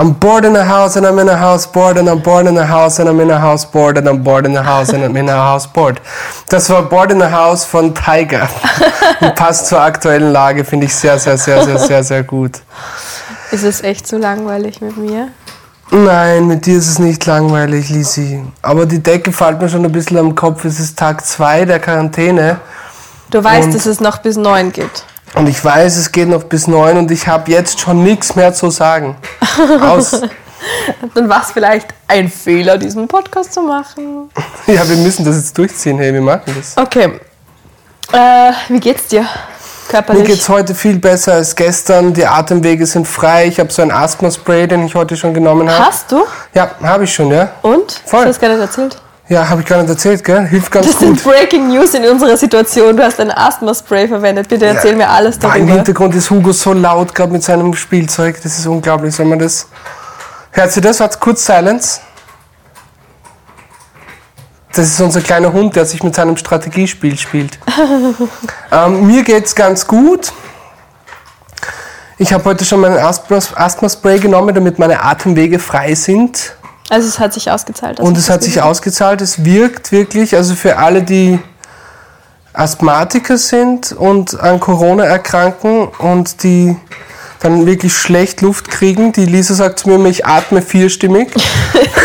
I'm bored in a house and I'm in a house bored and I'm bored in a house and I'm in a house bored and I'm bored in a house and I'm in a house bored. Das war Bored in a House von Tiger. Und passt zur aktuellen Lage, finde ich sehr, sehr, sehr, sehr, sehr, sehr gut. Ist es echt so langweilig mit mir? Nein, mit dir ist es nicht langweilig, Lisi. Aber die Decke fällt mir schon ein bisschen am Kopf. Es ist Tag 2 der Quarantäne. Du weißt, dass es noch bis neun geht. Und ich weiß, es geht noch bis 9 und ich habe jetzt schon nichts mehr zu sagen. Aus, Dann war es vielleicht ein Fehler, diesen Podcast zu machen. ja, wir müssen das jetzt durchziehen. Hey, wir machen das. Okay. Äh, wie geht's dir? Mir Körperlich? geht's heute viel besser als gestern. Die Atemwege sind frei. Ich habe so ein Asthma-Spray, den ich heute schon genommen habe. Hast du? Ja, habe ich schon, ja. Und? Voll. Hast du das nicht erzählt? Ja, habe ich gar nicht erzählt, gell? Hilft ganz Das sind gut. Breaking News in unserer Situation. Du hast ein Asthma-Spray verwendet. Bitte erzähl mir alles Boah, Im darüber. Hintergrund ist Hugo so laut gerade mit seinem Spielzeug. Das ist unglaublich. Soll man das... Hört ihr das? Warte, kurz Silence. Das ist unser kleiner Hund, der sich mit seinem Strategiespiel spielt. ähm, mir geht's ganz gut. Ich habe heute schon mein Asthma- Asthma-Spray genommen, damit meine Atemwege frei sind. Also es hat sich ausgezahlt. dass Und es hat sich ausgezahlt. Es wirkt wirklich, also für alle, die Asthmatiker sind und an Corona erkranken und die dann wirklich schlecht Luft kriegen. Die Lisa sagt zu mir, ich atme vierstimmig.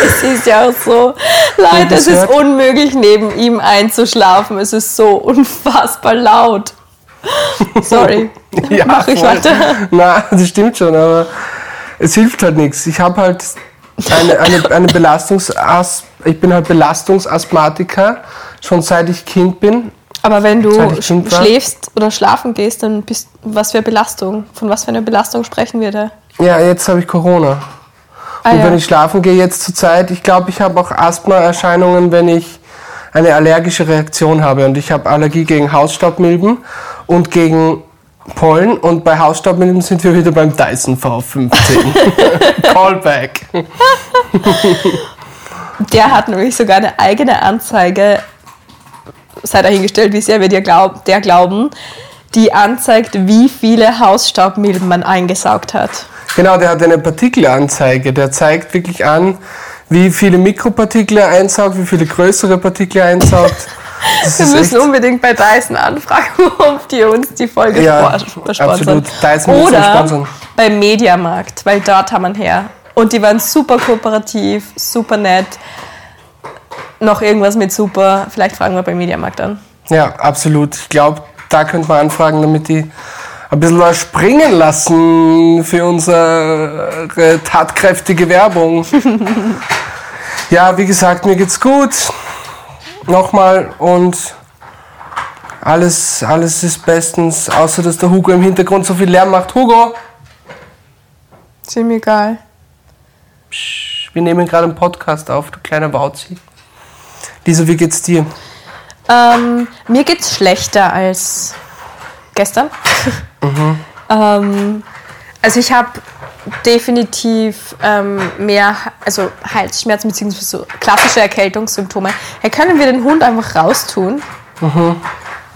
Es ist ja auch so, Leute, es ist hört- unmöglich, neben ihm einzuschlafen. Es ist so unfassbar laut. Sorry. Mach ich voll. weiter. Na, das stimmt schon, aber es hilft halt nichts. Ich habe halt eine, eine, eine Belastungs ich bin halt Belastungsasthmatiker, schon seit ich Kind bin. Aber wenn du schläfst oder schlafen gehst, dann bist was für Belastung? Von was für einer Belastung sprechen wir da? Ja, jetzt habe ich Corona. Ah, Und ja. wenn ich schlafen gehe jetzt zur Zeit, ich glaube, ich habe auch Asthma-Erscheinungen, wenn ich eine allergische Reaktion habe. Und ich habe Allergie gegen Hausstaubmilben und gegen Pollen. Und bei Hausstaubmilben sind wir wieder beim Dyson V15. Callback. Der hat nämlich sogar eine eigene Anzeige, sei dahingestellt, wie sehr wir dir glaub, der glauben, die anzeigt, wie viele Hausstaubmilben man eingesaugt hat. Genau, der hat eine Partikelanzeige. Der zeigt wirklich an, wie viele Mikropartikel er einsaugt, wie viele größere Partikel er einsaugt. Das Wir müssen unbedingt bei Dyson anfragen, ob die uns die Folge Ja, sponsern. absolut. Dyson Oder beim Mediamarkt, weil dort haben wir her. Und die waren super kooperativ, super nett. Noch irgendwas mit super. Vielleicht fragen wir beim Mediamarkt an. Ja, absolut. Ich glaube, da könnte man anfragen, damit die ein bisschen was springen lassen für unsere tatkräftige Werbung. ja, wie gesagt, mir geht's gut. Nochmal und alles, alles ist bestens, außer dass der Hugo im Hintergrund so viel Lärm macht. Hugo, Ist ihm egal. wir nehmen gerade einen Podcast auf, du kleiner Bauzi. Lisa, wie geht's dir? Ähm, mir geht's schlechter als gestern. ähm, also ich habe definitiv ähm, mehr, also Halsschmerzen bzw. so klassische Erkältungssymptome. Hey, können wir den Hund einfach raustun?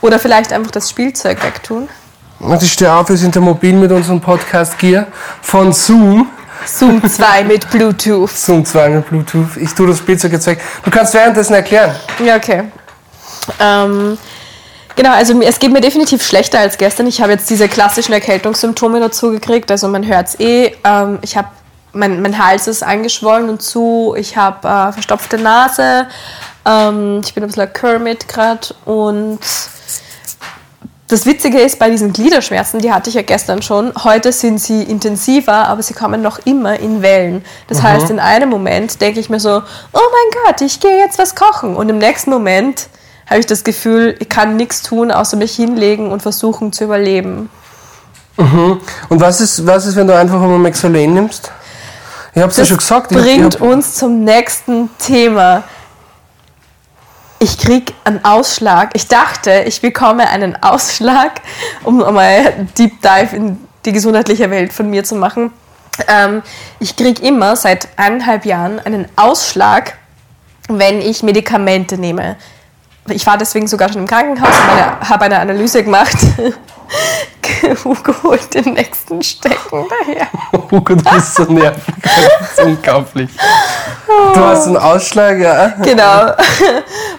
Oder vielleicht einfach das Spielzeug wegtun? Und ich stehe auf, wir sind mobil mit unserem Podcast Gear von Zoom. Zoom 2 mit Bluetooth. Zoom 2 mit Bluetooth. Ich tue das Spielzeug jetzt weg. Du kannst währenddessen erklären. Ja, okay. Ähm, genau, also es geht mir definitiv schlechter als gestern. Ich habe jetzt diese klassischen Erkältungssymptome dazu gekriegt. Also man hört es eh. Ähm, ich habe mein, mein Hals ist angeschwollen und zu. Ich habe äh, verstopfte Nase. Ähm, ich bin ein bisschen Kermit gerade und das Witzige ist, bei diesen Gliederschmerzen, die hatte ich ja gestern schon, heute sind sie intensiver, aber sie kommen noch immer in Wellen. Das heißt, in einem Moment denke ich mir so, oh mein Gott, ich gehe jetzt was kochen. Und im nächsten Moment habe ich das Gefühl, ich kann nichts tun, außer mich hinlegen und versuchen zu überleben. Und was ist, was ist wenn du einfach mal Mexalen nimmst? Ich hab's ja schon gesagt. Hab- bringt hab, uns zum nächsten Thema. Ich krieg einen Ausschlag. Ich dachte, ich bekomme einen Ausschlag, um einmal Deep Dive in die gesundheitliche Welt von mir zu machen. Ähm, ich krieg immer seit eineinhalb Jahren einen Ausschlag, wenn ich Medikamente nehme. Ich war deswegen sogar schon im Krankenhaus und habe eine Analyse gemacht. Hugo holt den nächsten Stecken daher. Hugo, du bist so nervig. Das ist unglaublich. Du hast einen Ausschlag, ja? Genau.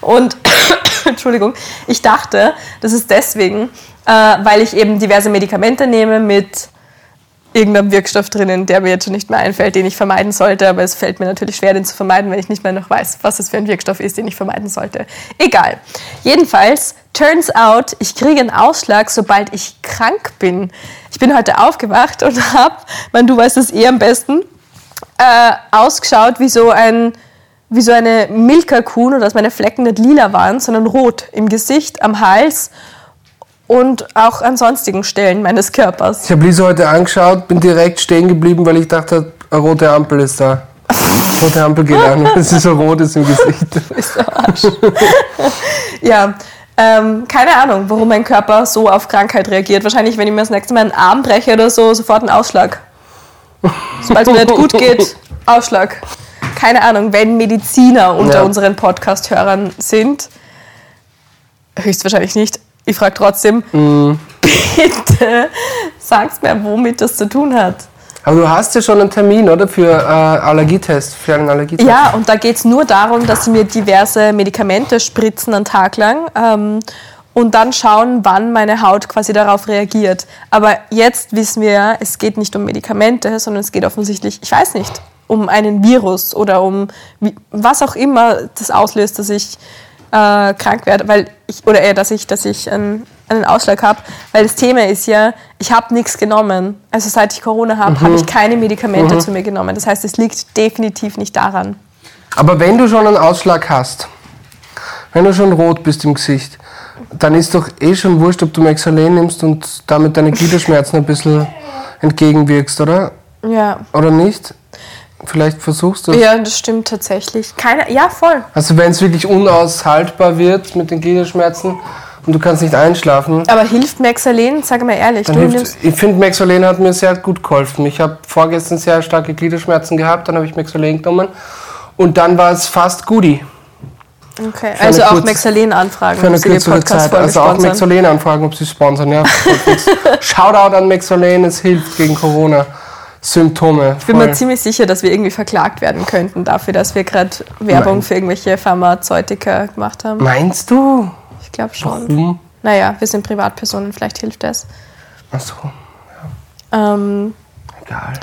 Und, Entschuldigung, ich dachte, das ist deswegen, äh, weil ich eben diverse Medikamente nehme mit irgendeinem Wirkstoff drinnen, der mir jetzt schon nicht mehr einfällt, den ich vermeiden sollte. Aber es fällt mir natürlich schwer, den zu vermeiden, wenn ich nicht mehr noch weiß, was es für ein Wirkstoff ist, den ich vermeiden sollte. Egal. Jedenfalls, turns out, ich kriege einen Ausschlag, sobald ich krank bin. Ich bin heute aufgewacht und habe, man, du weißt es eh am besten, äh, ausgeschaut wie so ein wie so eine Milka-Kuh, nur dass meine Flecken nicht lila waren, sondern rot im Gesicht, am Hals und auch an sonstigen Stellen meines Körpers. Ich habe Lisa heute angeschaut, bin direkt stehen geblieben, weil ich dachte, eine rote Ampel ist da. rote Ampel geht an, weil sie so rot ist im Gesicht. Du bist der Arsch. ja, ähm, keine Ahnung, warum mein Körper so auf Krankheit reagiert. Wahrscheinlich, wenn ich mir das nächste Mal einen Arm breche oder so, sofort einen Ausschlag. Sobald es mir nicht gut geht, Ausschlag. Keine Ahnung, wenn Mediziner unter Ja. unseren Podcast-Hörern sind, höchstwahrscheinlich nicht. Ich frage trotzdem, bitte sag's mir, womit das zu tun hat. Aber du hast ja schon einen Termin, oder? Für äh, Allergietest, für einen Allergietest. Ja, und da geht es nur darum, dass sie mir diverse Medikamente spritzen einen Tag lang ähm, und dann schauen, wann meine Haut quasi darauf reagiert. Aber jetzt wissen wir ja, es geht nicht um Medikamente, sondern es geht offensichtlich, ich weiß nicht, um einen Virus oder um wie, was auch immer das auslöst, dass ich äh, krank werde, weil ich oder eher, dass ich, dass ich einen, einen Ausschlag habe, weil das Thema ist ja, ich habe nichts genommen. Also seit ich Corona habe, habe ich keine Medikamente zu mir genommen. Das heißt, es liegt definitiv nicht daran. Aber wenn du schon einen Ausschlag hast, wenn du schon rot bist im Gesicht, dann ist doch eh schon wurscht, ob du Mexalen nimmst und damit deine Gliederschmerzen ein bisschen entgegenwirkst, oder? Ja. Oder nicht? Vielleicht versuchst du es. Ja, das stimmt tatsächlich. Keine, ja, voll. Also wenn es wirklich unaushaltbar wird mit den Gliederschmerzen und du kannst nicht einschlafen, Aber hilft Mexalen? Sag mal ehrlich. hilft, ich finde Mexalen hat mir sehr gut geholfen. Ich habe vorgestern sehr starke Gliederschmerzen gehabt, dann habe ich Mexalen genommen und dann war es fast Goodie. okay. Also auch Mexalen anfragen. Für eine kürzere Zeit. Also auch. Mexalen anfragen, ob sie sponsern. Ja, Shoutout an Mexalen, es hilft gegen Corona-Symptome. Ich bin mir ziemlich sicher, dass wir irgendwie verklagt werden könnten dafür, dass wir gerade Werbung Nein. für irgendwelche Pharmazeutika gemacht haben. Meinst du? Ich glaube schon. Warum? Naja, wir sind Privatpersonen, vielleicht hilft das. Achso, Ähm, egal.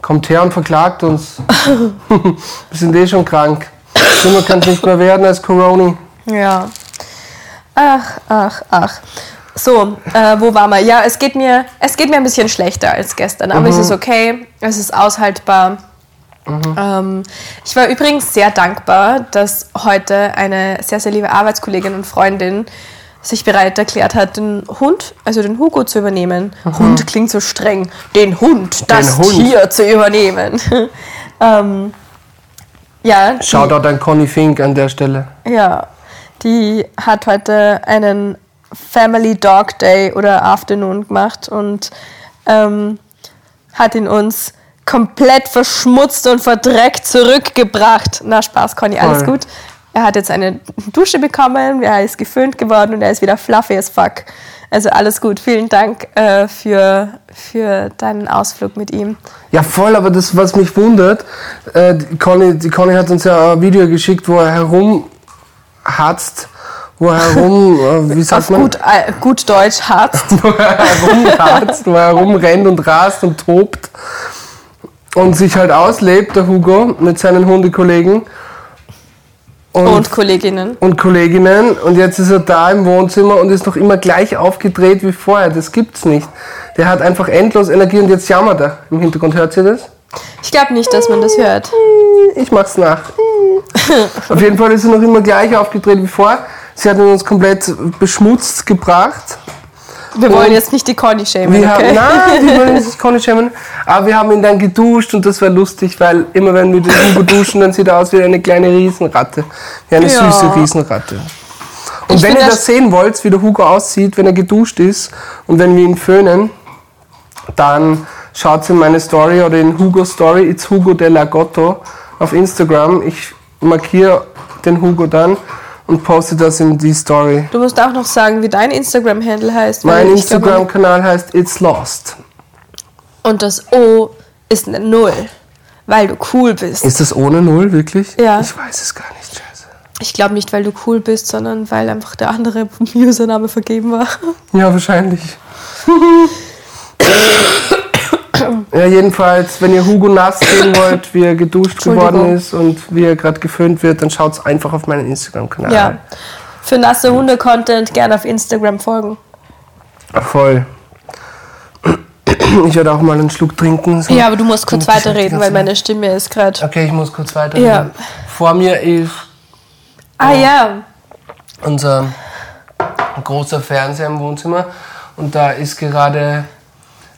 Kommt her und verklagt uns. Wir sind eh schon krank. Schlimmer kann es nicht mehr werden als Corona. Ja. Ach, ach, ach. So, äh, wo waren wir? Ja, es geht, mir, es geht mir ein bisschen schlechter als gestern, aber es ist okay, es ist aushaltbar. Ähm, ich war übrigens sehr dankbar, dass heute eine sehr, sehr liebe Arbeitskollegin und Freundin sich bereit erklärt hat, den Hund, also den Hugo zu übernehmen. Hund klingt so streng. Den Hund, das Hund. Tier zu übernehmen. ähm, ja, Shoutout an Conny Fink an der Stelle. ja, die hat heute einen Family Dog Day oder Afternoon gemacht und ähm, hat ihn uns komplett verschmutzt und verdreckt zurückgebracht. Na Spaß, Conny, alles Voll. gut. Er hat jetzt eine Dusche bekommen, er ist geföhnt geworden und er ist wieder fluffy as fuck. Also alles gut. Vielen Dank äh, für, für deinen Ausflug mit ihm. Ja, voll, aber das, was mich wundert, äh, die, Conny, die Conny hat uns ja ein Video geschickt, wo er herumhatzt, wo er herum, äh, wie sagt Auf man? gut, äh, gut Deutsch, Harzt. wo er herumratzt, wo er herumrennt und rast und tobt und sich halt auslebt, der Hugo, mit seinen Hundekollegen und, Und Kolleginnen. und Kolleginnen. Und jetzt ist er da im Wohnzimmer und ist noch immer gleich aufgedreht wie vorher. Das gibt's nicht. Der hat einfach endlos Energie und jetzt jammert er. Im Hintergrund hört ihr das? Ich glaube nicht, dass man das hört. Ich mach's nach. Auf jeden Fall ist er noch immer gleich aufgedreht wie vorher. Sie hat uns komplett beschmutzt gebracht. Wir wollen Und jetzt nicht die Conny schämen, Wir haben, okay? nein, wir wollen nicht Conny schämen. Aber wir haben ihn dann geduscht und das war lustig, weil immer wenn wir den Hugo duschen, dann sieht er aus wie eine kleine Riesenratte. Wie eine Ja. süße Riesenratte. Und Ich wenn ihr das- das sehen wollt, wie der Hugo aussieht, wenn er geduscht ist und wenn wir ihn föhnen, dann schaut in meine Story oder in Hugo Story, it's Hugo de la Gotto auf Instagram. Ich markiere den Hugo dann und poste das in die Story. Du musst auch noch sagen, wie dein Instagram-Handle heißt. Mein Instagram-Kanal heißt It's Lost. Und das O ist eine Null, weil du cool bist. Ist das ohne Null, wirklich? Ja. Ich weiß es gar nicht, scheiße. Ich glaube nicht, weil du cool bist, sondern weil einfach der andere Username vergeben war. Ja, wahrscheinlich. ja, jedenfalls, wenn ihr Hugo nass sehen wollt, wie er geduscht geworden ist und wie er gerade geföhnt wird, dann schaut's einfach auf meinen Instagram-Kanal. Ja. Für nasse Hunde-Content gerne auf Instagram folgen. Voll. Ich werde auch mal einen Schluck trinken. so. Ja, aber du musst kurz weiterreden, weil meine Stimme ist gerade. Okay, ich muss kurz weiterreden. Ja. Vor mir ist Ah ja, unser großer Fernseher im Wohnzimmer und da ist gerade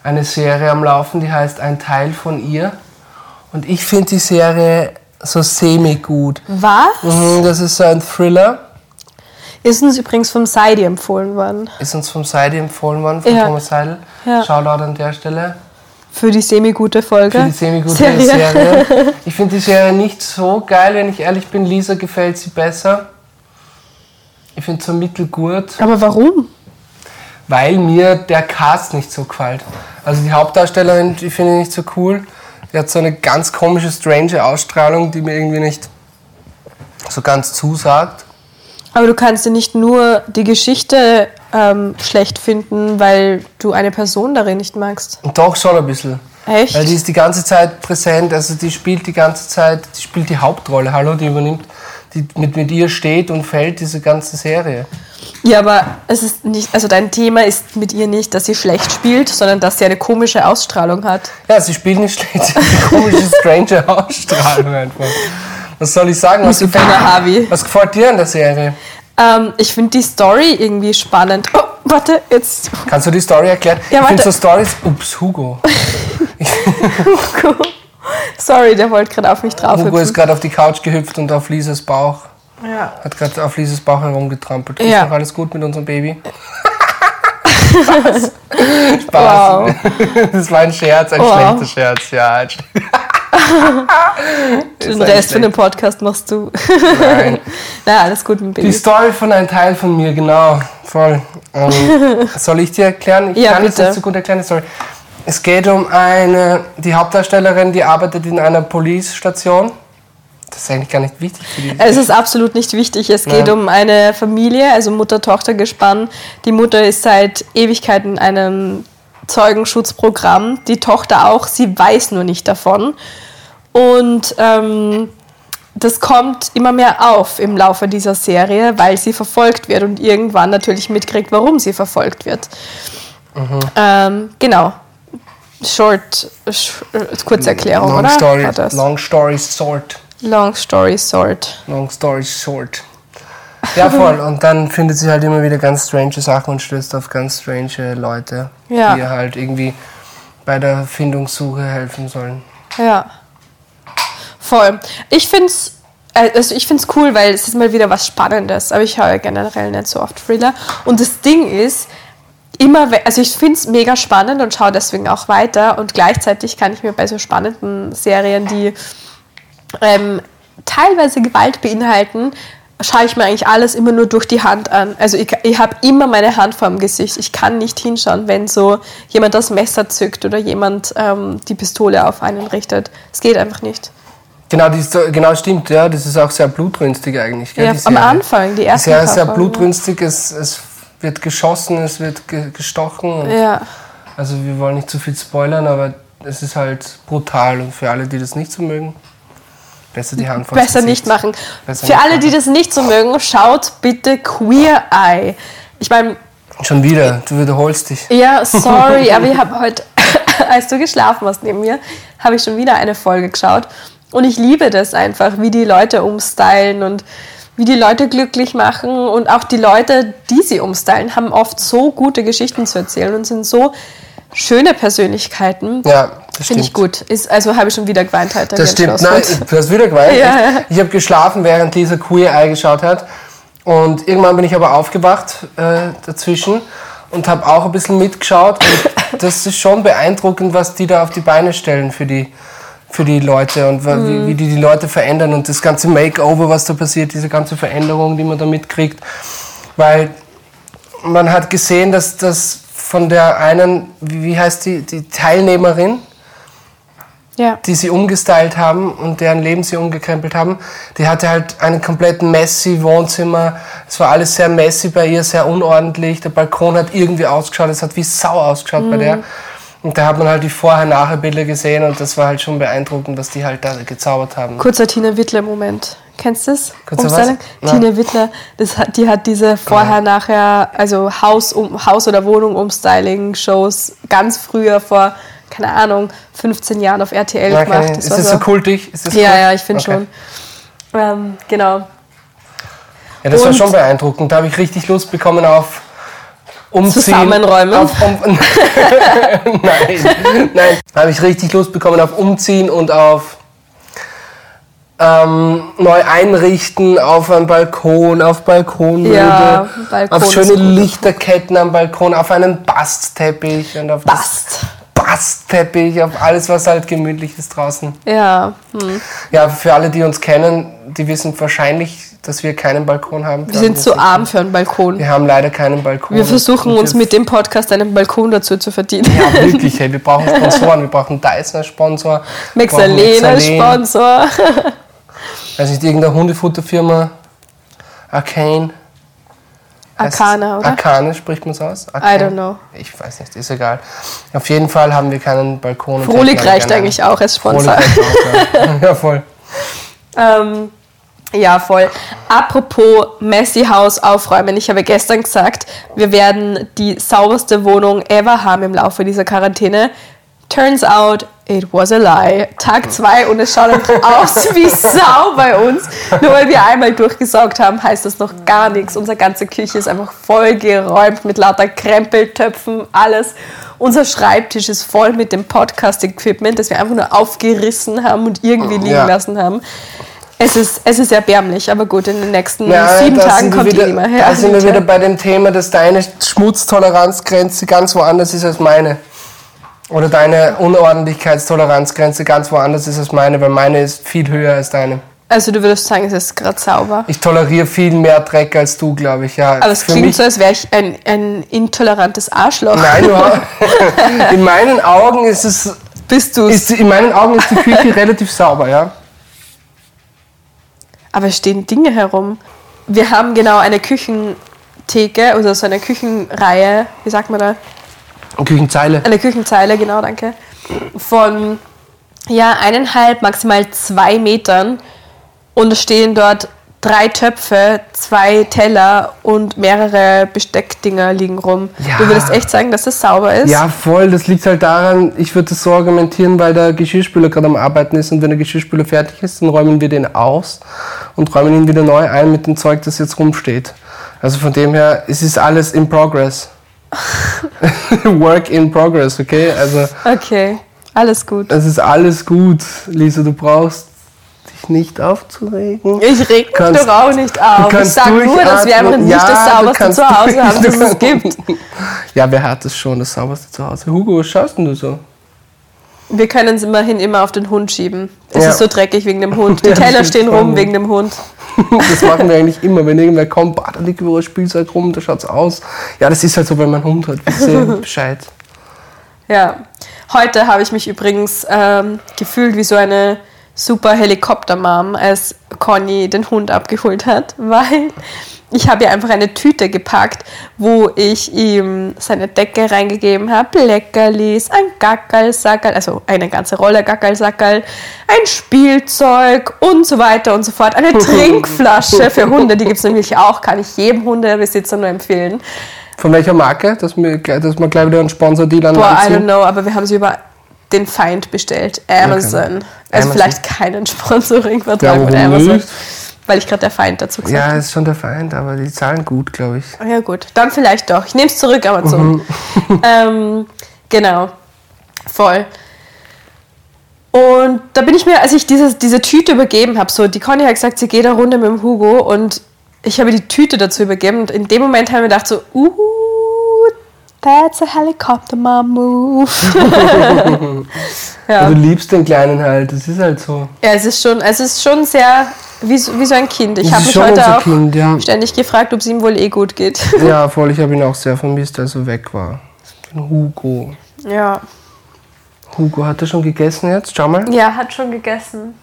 eine Serie am Laufen, die heißt Ein Teil von ihr. Und ich finde die Serie so semi-gut. was? Mhm, Das ist so ein Thriller. Ist uns übrigens vom Seidi empfohlen worden. Ist uns vom Seidi empfohlen worden, von Ja. Thomas Seidel. Ja. Shoutout an der Stelle. Für die semi-gute Folge. Für die semi-gute Serie. Serie. Ich finde die Serie nicht so geil, wenn ich ehrlich bin. Lisa gefällt sie besser. Ich finde so mittelgut. Aber warum? Weil mir der Cast nicht so gefällt. Also die Hauptdarstellerin, die finde ich nicht so cool. Die hat so eine ganz komische, strange Ausstrahlung, die mir irgendwie nicht so ganz zusagt. Aber du kannst ja nicht nur die Geschichte ähm, schlecht finden, weil du eine Person darin nicht magst. Doch schon ein bisschen. Echt? Weil die ist die ganze Zeit präsent, also die spielt die ganze Zeit, die spielt die Hauptrolle, hallo, die übernimmt, die mit, mit ihr steht und fällt diese ganze Serie. Ja, aber es ist nicht, also dein Thema ist mit ihr nicht, dass sie schlecht spielt, sondern dass sie eine komische Ausstrahlung hat. Ja, sie spielt nicht schlecht, sie hat eine komische, strange Ausstrahlung einfach. Was soll ich sagen? Was gefällt, Harvey. was gefällt dir an der Serie? Ähm, ich finde die Story irgendwie spannend. Oh, warte, jetzt. Kannst du die Story erklären? Ja, ich finde warte. so Stories. Ups, Hugo. Sorry, der wollte gerade auf mich drauf. Hugo ist gerade auf die Couch gehüpft und auf Lisas Bauch. Ja. Hat gerade auf Lisas Bauch herumgetrampelt. Ist Ja. noch alles gut mit unserem Baby? Spaß. Spaß. Wow. Das war ein Scherz, ein Wow. schlechter Scherz. Ja, Den Rest von dem. Podcast machst du. Nein. Na, alles gut mit dem Die Baby. Story von einem Teil von mir, genau. Voll. Ähm, soll ich dir erklären? Ich Ja, kann es bitte. nicht so gut erklären. Sorry. Es geht um eine, die Hauptdarstellerin, die arbeitet in einer Police-Station. Das ist eigentlich gar nicht wichtig für die. Es ist absolut nicht wichtig. Es geht Ja. um eine Familie, also Mutter-Tochter-Gespann. Die Mutter ist seit Ewigkeiten in einem Zeugenschutzprogramm. Die Tochter auch. Sie weiß nur nicht davon. Und ähm, das kommt immer mehr auf im Laufe dieser Serie, weil sie verfolgt wird und irgendwann natürlich mitkriegt, warum sie verfolgt wird. Mhm. Ähm, genau. Short, sh Kurzerklärung, long oder? Story, long story short. Long story short. Long story short. Ja, voll. Und dann findet sie halt immer wieder ganz strange Sachen und stößt auf ganz strange Leute, Ja. die ihr halt irgendwie bei der Findungssuche helfen sollen. Ja. Voll. Ich find's also ich find's cool, weil es ist mal wieder was Spannendes, aber ich höre ja generell nicht so oft Thriller. Und das Ding ist, immer, also ich find's mega spannend und schaue deswegen auch weiter und gleichzeitig kann ich mir bei so spannenden Serien, die ähm, teilweise Gewalt beinhalten, schaue ich mir eigentlich alles immer nur durch die Hand an. Also ich, ich habe immer meine Hand vor dem Gesicht. Ich kann nicht hinschauen, wenn so jemand das Messer zückt oder jemand ähm, die Pistole auf einen richtet. Es geht einfach nicht. Genau, ist, so- genau stimmt, ja. Das ist auch sehr blutrünstig eigentlich. Gell, Ja, am. Anfang, die ist sehr Folgen. blutrünstig, es, es wird geschossen, es wird ge gestochen. Ja, Also wir wollen nicht zu viel spoilern, aber es ist halt brutal und für alle, die das nicht so mögen, besser die Hand besser nicht machen. Besser Für nicht alle, die machen. das nicht so mögen, schaut bitte Queer Eye. Ich meine, Schon wieder, du wiederholst dich. Ja, sorry, aber ich habe heute, als du geschlafen hast neben mir, habe ich schon wieder eine Folge geschaut. Und ich liebe das einfach, wie die Leute umstylen und wie die Leute glücklich machen. Und auch die Leute, die sie umstylen, haben oft so gute Geschichten zu erzählen und sind so schöne Persönlichkeiten. Ja, das Finde ich gut. Ist, also habe ich schon wieder geweint heute. Das im stimmt. Nein, du hast wieder geweint. Ja, ja. Ich habe geschlafen, während Lisa Queer Eye geschaut hat. Und irgendwann bin ich aber aufgewacht äh, dazwischen und habe auch ein bisschen mitgeschaut. Und das ist schon beeindruckend, was die da auf die Beine stellen für die, für die Leute und wa- wie, wie die die Leute verändern und das ganze Makeover, was da passiert, diese ganze Veränderung, die man da mitkriegt. Weil man hat gesehen, dass das von der einen, wie heißt die, die Teilnehmerin, Ja. die sie umgestylt haben und deren Leben sie umgekrempelt haben, die hatte halt einen kompletten messy Wohnzimmer. Es war alles sehr messy bei ihr, sehr unordentlich. Der Balkon hat irgendwie ausgeschaut, es hat wie Sau ausgeschaut bei der. Und da hat man halt die Vorher-Nachher-Bilder gesehen und das war halt schon beeindruckend, was die halt da gezaubert haben. Kurzer Tina Wittler-Moment. Kennst du das? Nein. Tina Wittler, das hat, die hat diese vorher, nachher, also Haus, um, Haus- oder Wohnung-Umstyling-Shows ganz früher vor, keine Ahnung, 15 Jahren auf RTL Ja, gemacht. okay. Ist war das so kultig? Ist das Ja, kult? ja, ich finde Okay. schon. Ähm, genau. Ja, das war Und- schon beeindruckend. Da habe ich richtig Lust bekommen auf Umziehen. Zusammenräumen? Auf, um, nein, nein. Da habe ich richtig Lust bekommen auf Umziehen und auf ähm, neu einrichten, auf einen Balkon, auf Balkonmöbel, Ja, Balkon auf schöne. Lichterketten am Balkon, auf einen Bastteppich und auf Bast. Bastteppich, auf alles, was halt gemütlich ist draußen. Ja. Hm. Ja, für alle, die uns kennen, die wissen wahrscheinlich, dass wir keinen Balkon haben. Wir sind zu arm für einen Balkon. Wir haben leider keinen Balkon. Wir versuchen uns mit dem Podcast einen Balkon dazu zu verdienen. Ja, wirklich, hey, wir brauchen Sponsoren. Wir brauchen Dyson als Sponsor. Mexalena als. Sponsor. Weiß nicht, irgendeine Hundefutterfirma. Arcane. Arcana, oder? Arcane spricht man es aus? I don't know. Ich weiß nicht, ist egal. Auf jeden Fall haben wir keinen Balkon. Frohlich reicht eigentlich auch als Sponsor. auch, ja. ja, voll. Ähm, ja, voll. Apropos Messy House aufräumen. Ich habe gestern gesagt, wir werden die sauberste Wohnung ever haben im Laufe dieser Quarantäne. Turns out, it was a lie. Tag zwei und es schaut einfach aus wie Sau bei uns. Nur weil wir einmal durchgesaugt haben, heißt das noch gar nichts. Unsere ganze Küche ist einfach voll geräumt mit lauter Krempeltöpfen, alles. Unser Schreibtisch ist voll mit dem Podcast-Equipment, das wir einfach nur aufgerissen haben und irgendwie liegen Ja. lassen haben. Es ist, es ist erbärmlich, aber gut, in den nächsten Ja, sieben Tagen kommt wieder, eh niemand her. Da sind wir wieder bei dem Thema, dass deine Schmutztoleranzgrenze ganz woanders ist als meine. Oder deine Unordentlichkeitstoleranzgrenze ganz woanders ist als meine, weil meine ist viel höher als deine. Also du würdest sagen, es ist gerade sauber. Ich toleriere viel mehr Dreck als du, glaube ich. Ja, Aber es Für klingt so, als wäre ich ein, ein intolerantes Arschloch. Nein, überhaupt- in meinen Augen ist es, Bist du in meinen Augen ist die Küche relativ sauber, ja. Aber es stehen Dinge herum. Wir haben genau eine Küchentheke, oder so eine Küchenreihe, wie sagt man da? Küchenzeile. Eine Küchenzeile, genau, danke. Von ja, eineinhalb, maximal zwei Metern. Und es stehen dort drei Töpfe, zwei Teller und mehrere Besteckdinger liegen rum. Ja. Du würdest echt sagen, dass das sauber ist? Ja, voll. Das liegt halt daran, ich würde das so argumentieren, weil der Geschirrspüler gerade am Arbeiten ist und wenn der Geschirrspüler fertig ist, dann räumen wir den aus und räumen ihn wieder neu ein mit dem Zeug, das jetzt rumsteht. Also von dem her, es ist alles in progress. Work in progress, okay? Also Okay, alles gut. es ist alles gut, Lisa. Du brauchst dich nicht aufzuregen. Ich reg mich kannst- doch auch nicht auf. Ich sag nur, dass wir einfach nicht Ja, das sauberste kannst zu Hause haben, das es gibt. Ja, wer hat das schon, das sauberste zu Hause? Hugo, was schaust denn du so? Wir können es immerhin immer auf den Hund schieben. Es Ja. ist so dreckig wegen dem Hund. Die Ja, Teller stehen rum wegen dem Hund. Das machen wir eigentlich immer, wenn irgendwer kommt, bah, da liegt überall Spielzeug rum, da schaut's aus. Ja, das ist halt so, wenn mein Hund hat, wisst ihr Bescheid. Ja. Heute habe ich mich übrigens ähm, gefühlt wie so eine super Helikopter-Mom, als Conny den Hund abgeholt hat, weil ich habe ja einfach eine Tüte gepackt, wo ich ihm seine Decke reingegeben habe, Leckerlis, ein Gackerlsackerl, also eine ganze Rolle Gackerlsackerl, ein Spielzeug und so weiter und so fort. Eine Trinkflasche für Hunde, die gibt es nämlich auch, kann ich jedem Hundebesitzer nur empfehlen. Von welcher Marke? Dass wir, gleich- dass wir gleich wieder einen Sponsor-Deal an Boah, I don't know, aber wir haben sie über den Feind bestellt. Amazon. Also Amazon. vielleicht keinen Sponsoring-Vertrag Ja, mit Amazon. nicht? Weil ich gerade der Feind dazu gesagt Ja, habe. ist schon der Feind, aber die zahlen gut, glaube ich. Ja gut, dann vielleicht doch. Ich nehme es zurück, Amazon. ähm, genau, voll. Und da bin ich mir, als ich dieses, diese Tüte übergeben habe, so, die Conny hat gesagt, sie geht eine Runde mit dem Hugo und ich habe die Tüte dazu übergeben und in dem Moment habe ich mir gedacht so, uh, That's a helicopter mom move. ja. Du liebst den Kleinen halt, das ist halt so. ja, es ist schon, es ist schon sehr wie, so- wie so ein Kind. Ich habe mich heute auch Kind, ja. ständig gefragt, ob es ihm wohl eh gut geht. Ja, voll, ich habe ihn auch sehr vermisst, als er weg war. Den Hugo. ja. Hugo, hat er schon gegessen jetzt? Schau mal. Ja, hat schon gegessen.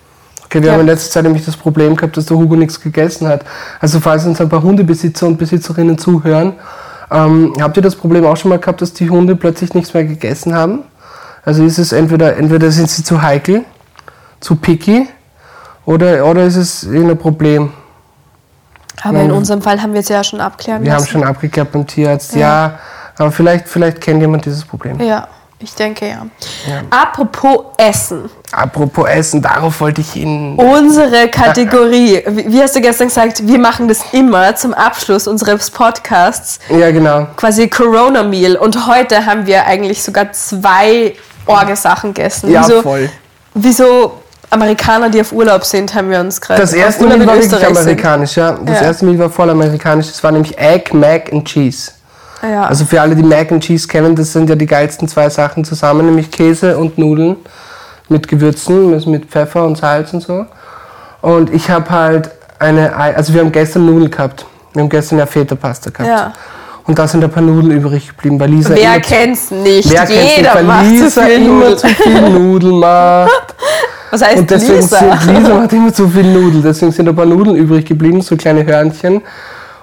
Okay, wir Ja. haben in letzter Zeit nämlich das Problem gehabt, dass der Hugo nichts gegessen hat. Also falls uns ein paar Hundebesitzer und Besitzerinnen zuhören, ähm, habt ihr das Problem auch schon mal gehabt, dass die Hunde plötzlich nichts mehr gegessen haben? Also ist es entweder, entweder sind sie zu heikel, zu picky, oder, oder ist es irgendein Problem? Aber in unserem Fall haben wir es ja schon abklären Wir haben lassen. schon abgeklärt beim Tierarzt, ja, aber vielleicht, vielleicht kennt jemand dieses Problem. Ja, ich denke ja. Apropos Essen. Apropos Essen, darauf wollte ich Ihnen. Unsere Kategorie. Wie hast du gestern gesagt, wir machen das immer zum Abschluss unseres Podcasts. Ja, genau. Quasi Corona Meal. Und heute haben wir eigentlich sogar zwei Orgesachen gegessen. Ja, Wieso- voll. Wieso Amerikaner, die auf Urlaub sind, haben wir uns gerade. Das erste Meal war wirklich sind. amerikanisch, ja. Das Ja. erste Meal war voll amerikanisch. Das war nämlich Egg, Mac and Cheese. Ja. Also für alle, die Mac and Cheese kennen, das sind ja die geilsten zwei Sachen zusammen, nämlich Käse und Nudeln mit Gewürzen, mit Pfeffer und Salz und so. Und ich habe halt eine, Ei- also wir haben gestern Nudeln gehabt. Wir haben gestern ja Feta-Pasta gehabt. Ja. Und da sind ein paar Nudeln übrig geblieben, weil Lisa Wer immer zu- kennt's nicht? Wer kennt's nicht, Jeder weil Lisa zu viel immer Nudeln. zu viel Nudeln macht. Was heißt Und deswegen Lisa? sind Lisa macht immer zu viel Nudeln. Deswegen sind ein paar Nudeln übrig geblieben, so kleine Hörnchen.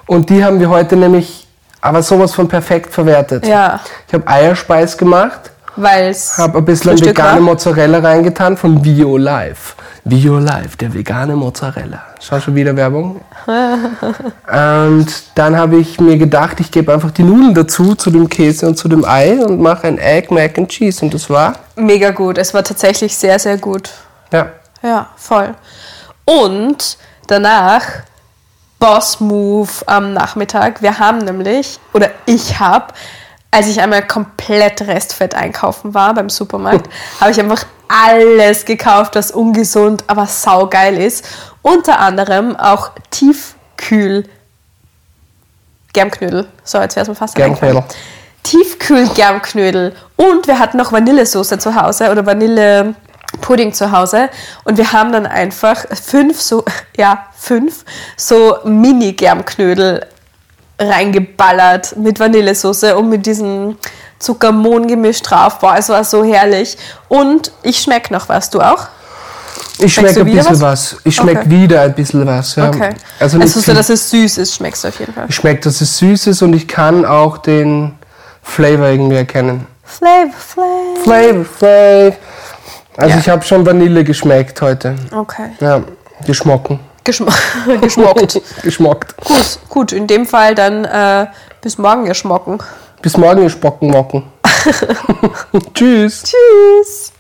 Und die haben wir heute nämlich aber sowas von perfekt verwertet. Ja, Ich habe Eierspeis gemacht, weil es. habe ein bisschen Frühstück vegane war. Mozzarella reingetan von Bio Life. Bio Life, der vegane Mozzarella. Schau schon wieder Werbung. und dann habe ich mir gedacht, ich gebe einfach die Nudeln dazu, zu dem Käse und zu dem Ei und mache ein Egg, Mac and Cheese. Und das war, Mega gut. Es war tatsächlich sehr, sehr gut. ja, Ja, voll. Und danach Boss Move am Nachmittag. Wir haben nämlich, oder ich habe, als ich einmal komplett Restfett einkaufen war beim Supermarkt, habe ich einfach alles gekauft, was ungesund, aber saugeil ist. Unter anderem auch Tiefkühl Germknödel. So, jetzt wäre es mir fast Germknödel. eingefallen. Tiefkühl-Germknödel. Und wir hatten noch Vanillesoße zu Hause oder Vanillepudding zu Hause. Und wir haben dann einfach fünf so, ja, fünf so Mini-Germknödel reingeballert mit Vanillesoße und mit diesem Zuckermohn-Gemisch drauf. Boah, es war so herrlich. Und ich schmecke noch was. Du auch? ich schmecke ein bisschen was? was. Ich schmecke Okay. wieder ein bisschen was. Ja. Okay. Also Also, so, dass es süß ist, schmeckst du auf jeden Fall. Ich schmecke, dass es süß ist und ich kann auch den Flavor irgendwie erkennen. Flavor, Flavor. Flavor, Flavor. Also Ja. ich habe schon Vanille geschmeckt heute. Okay. Ja, geschmocken. Geschm geschmockt. Geschmockt. Gut, gut, in dem Fall dann äh, bis morgen geschmocken. Bis morgen, ihr Spocken mocken. Tschüss. Tschüss.